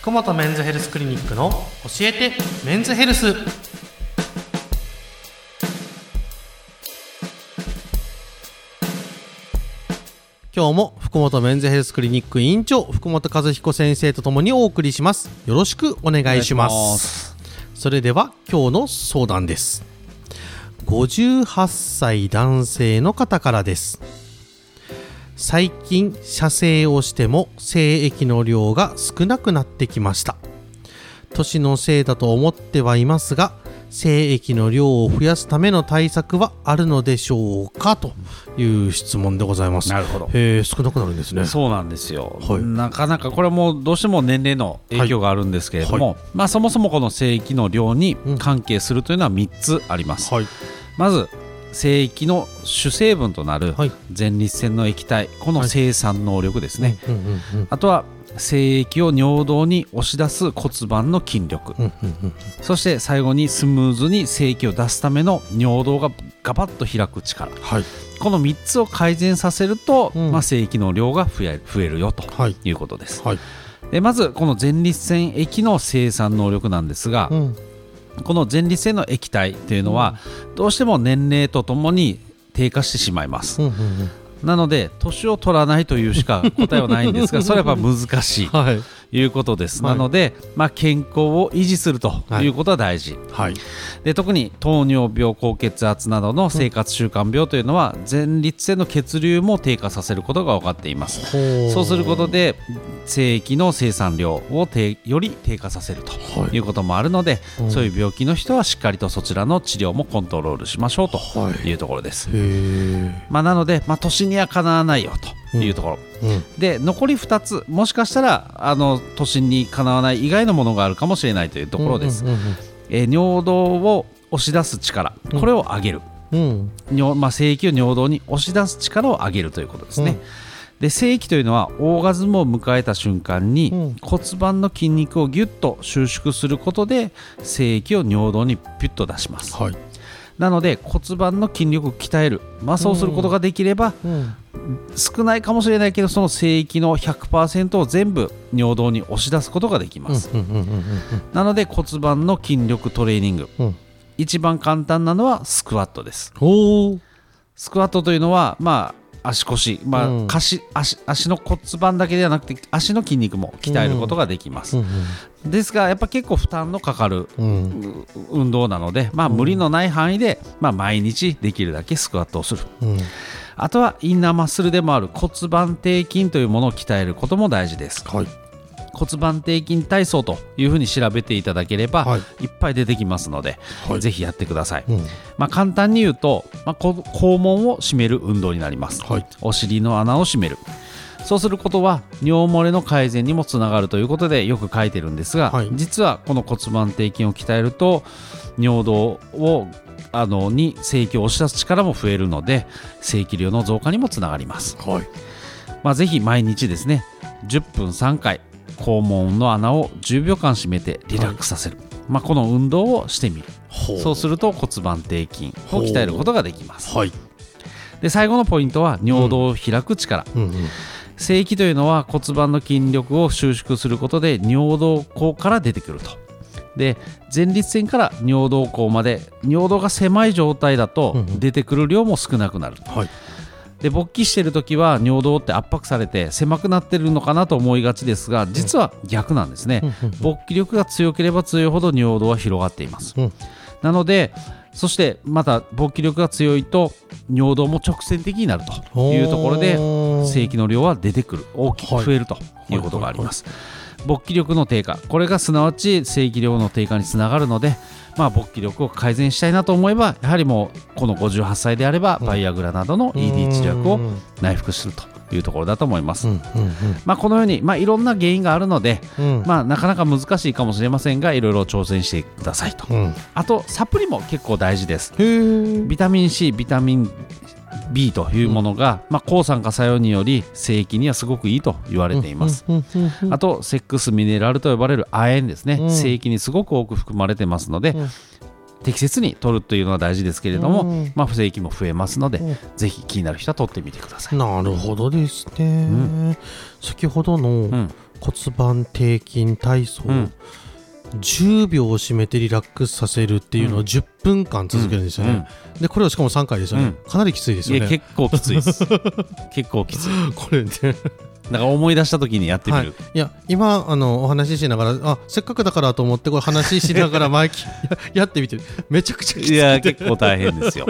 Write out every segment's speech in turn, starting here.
福本メンズヘルスクリニックの教えてメンズヘルス。今日も福本メンズヘルスクリニック院長福本和彦先生とともにお送りします。よろしくお願いします。それでは今日の相談です。58歳男性の方からです最近射精をしても精液の量が少なくなってきました。年のせいだと思ってはいますが精液の量を増やすための対策はあるのでしょうか？という質問でございます。なるほど。へえ少なくなるんですね。そうなんですよ、はい。なかなかこれもどうしても年齢の影響があるんですけれども、はい。まあ、そもそもこの精液の量に関係するというのは3つあります、はい。まず精液の主成分となるはい。前立腺の液体この生産能力ですね、うんうんうんあとは精液を尿道に押し出す骨盤の筋力、うんうんうん。そして最後にスムーズに精液を出すための尿道がガバッと開く力。はい。この3つを改善させると、うん。まあ、精液の量が増え増えるよとはい。いうことです。はい。でまずこの前立腺液の生産能力なんですが、うんこの前立腺の液体というのは、どうしても年齢とともに低下してしまいます。なので年を取らないというしか答えはないんですがそれはやっぱ難しい。はい。ということです。はい。なので、まあ、健康を維持するとい。うことは大事。はい。で特に糖尿病高血圧などの生活習慣病というのは前立腺の血流も低下させることが分かっています。そうすることで精液の生産量を低より低下させるとはい。いうこともあるので、うん。そういう病気の人はしっかりとそちらの治療もコントロールしましょうとはい。いうところです、まあ、なので、まあ、年にはかなわないよというところ、うん。で残り2つもしかしたらあの年にかなわない以外のものがあるかもしれないというところです、うんうんえー尿道を押し出す力これを上げる、うん。尿まあ、精液を尿道に押し出す力を上げるということですね、で精液というのはオーガズムを迎えた瞬間に、うん。骨盤の筋肉をギュッと収縮することで精液を尿道にピュッと出します。はい。なので骨盤の筋力を鍛える、まあ、そうすることができれば、うん少ないかもしれないけどその精液の100%を全部尿道に押し出すことができます、なので骨盤の筋力トレーニング。うん。うん一番簡単なのはスクワットです。スクワットというのはまあ足腰、まあうん。足足の骨盤だけではなくて足の筋肉も鍛えることができます、うんですがやっぱ結構負担のかかるうん。う運動なので、まあ、無理のない範囲で、まあ、毎日できるだけスクワットをする。うんあとはインナーマッスルでもある骨盤底筋というものを鍛えることも大事です。はい。骨盤底筋体操というふうに調べていただければ、はい。い、っぱい出てきますので、はい。ぜひやってください、うん。まあ、簡単に言うと、まあ、こ肛門を締める運動になります、はい。お尻の穴を締める。そうすることは尿漏れの改善にもつながるということでよく書いてるんですが、はい。実はこの骨盤底筋を鍛えると尿道をあのに精液を押し出す力も増えるので精液量の増加にもつながります、はい。まあ、ぜひ毎日ですね10分3回肛門の穴を10秒間閉めてリラックスさせる、まあ、この運動をしてみる。ほそうすると骨盤底筋を鍛えることができます。はい。で最後のポイントは尿道を開く力、うんうん。精液というのは骨盤の筋力を収縮することで尿道口から出てくるとで前立腺から尿道口まで尿道が狭い状態だとうんうん。出てくる量も少なくなる。はい。で勃起してる時は尿道って圧迫されて狭くなってるのかなと思いがちですが実は逆なんですね、うん勃起力が強ければ強いほど尿道は広がっています、うん。なのでそしてまた勃起力が強いと尿道も直線的になるというところで精液の量は出てくる。大きく増えるということがあります、勃起力の低下。これがすなわち精液量の低下につながるので、まあ、勃起力を改善したいなと思えばやはりもうこの58歳であればバイアグラなどの ED 治療薬を内服するというところだと思います、うんうんまあ、このように、まあ、いろんな原因があるので、うん。まあ、なかなか難しいかもしれませんがいろいろ挑戦してくださいと。うん。あとサプリも結構大事です。ビタミン C ビタミン B というものが、まあ、抗酸化作用により精液にはすごくいいと言われています、あとセックスミネラルと呼ばれる亜鉛ですね、うん。精液にすごく多く含まれてますので、うん。適切に取るというのは大事ですけれども、うん。まあ、不正液も増えますので、うん。ぜひ気になる人は取ってみてください。なるほどですね、ん。先ほどの、うん。骨盤底筋体操、うん10秒を締めてリラックスさせるっていうのをうん。10分間続けるんですよね、でこれをしかも3回ですよね、うかなりきついですよね。結構きついです。結構きつい。これね。だから思い出した時にやってみはい。る、、いや今あのお話ししながらあせっかくだからと思ってこれ話ししながらマイキややってみてる。めちゃくちゃきつい、いや結構大変ですよ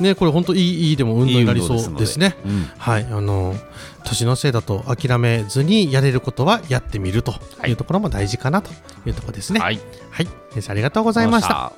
ねこれ本当いいいいでも運動になりそうですね。はいあの年のせいだと諦めずにやれることはやってみるというところも大事かなというところですね。うんはい。はい。先生ありがとうございました。た